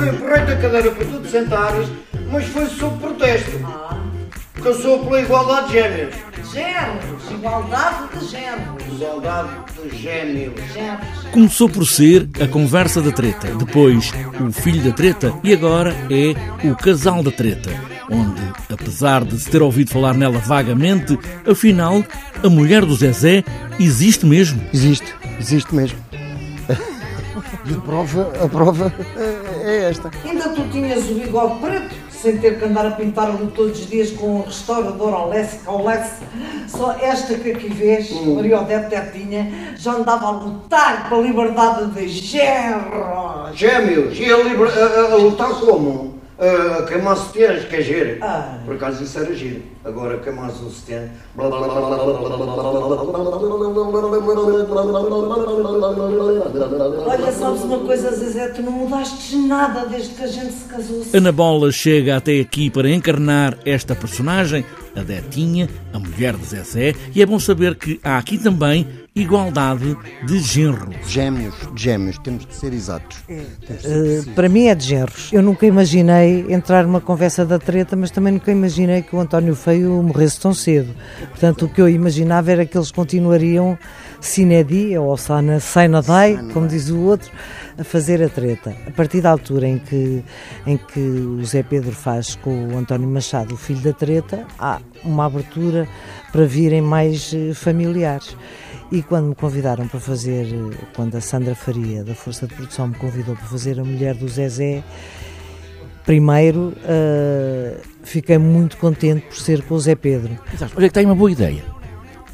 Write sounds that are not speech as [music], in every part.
eu empurrei-te a cadeira para tu te sentares, mas foi sob protesto. Porque eu sou pela igualdade de géneros. Géneros, igualdade de géneros. Igualdade de géneros. Géneros. Começou por ser a conversa da treta, depois o filho da treta e agora é o casal da treta, onde, apesar de se ter ouvido falar nela vagamente, afinal, a mulher do Zezé existe mesmo. Existe, existe mesmo. [laughs] E a prova, a prova é esta. Ainda tu tinhas o bigode preto, sem ter que andar a pintar-lo todos os dias com o restaurador ao lesse, ao. Só esta que aqui vês, Maria Odete Tetinha, já andava a lutar pela liberdade de géneros. Gêmeos. E a- a- a lutar como? A, a queimar sutiãs, que é giro. Ah. Por acaso isso era giro. Agora queimar o sutiã. Olha, sabes uma coisa, Zezé, tu não mudaste nada desde que a gente se casou. Ana Bola chega até aqui para encarnar esta personagem, a Detinha, a mulher de Zezé, e é bom saber que há aqui também igualdade de genro. Gêmeos, gêmeos, temos de ser exatos. Temos de ser Uh, para mim é de genros. Eu nunca imaginei entrar numa conversa da treta, mas também nunca imaginei que o António Feio morresse tão cedo. Portanto, o que eu imaginava era que eles continuariam sine dia ou sana- sine die, como diz o outro, a fazer a treta. A partir da altura em que, em que o Zé Pedro faz com o António Machado o filho da treta, há uma abertura para virem mais eh, familiares. E quando me convidaram para fazer, eh, quando a Sandra Faria, da Força de Produção, me convidou para fazer a mulher do Zezé, primeiro eh, fiquei muito contente por ser com o Zé Pedro. Olha que tem uma boa ideia.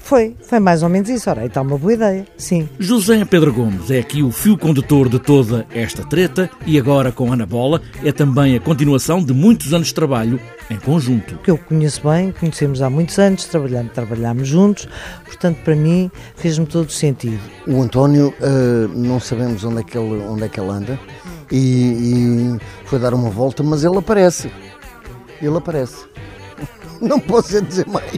Foi, foi mais ou menos isso. Ora, aí está uma boa ideia, sim. José Pedro Gomes é aqui o fio condutor de toda esta treta e agora com Ana Bola é também a continuação de muitos anos de trabalho em conjunto. Que eu conheço bem, conhecemos há muitos anos, trabalhamos, trabalhamos juntos, portanto, para mim, fez-me todo sentido. O António, eh, não sabemos onde é que ele, onde é que ele anda e, e foi dar uma volta, mas ele aparece. Ele aparece. [laughs] Não posso é dizer mais.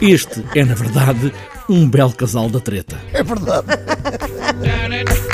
Este é, na verdade, um belo casal da treta. É verdade. [laughs]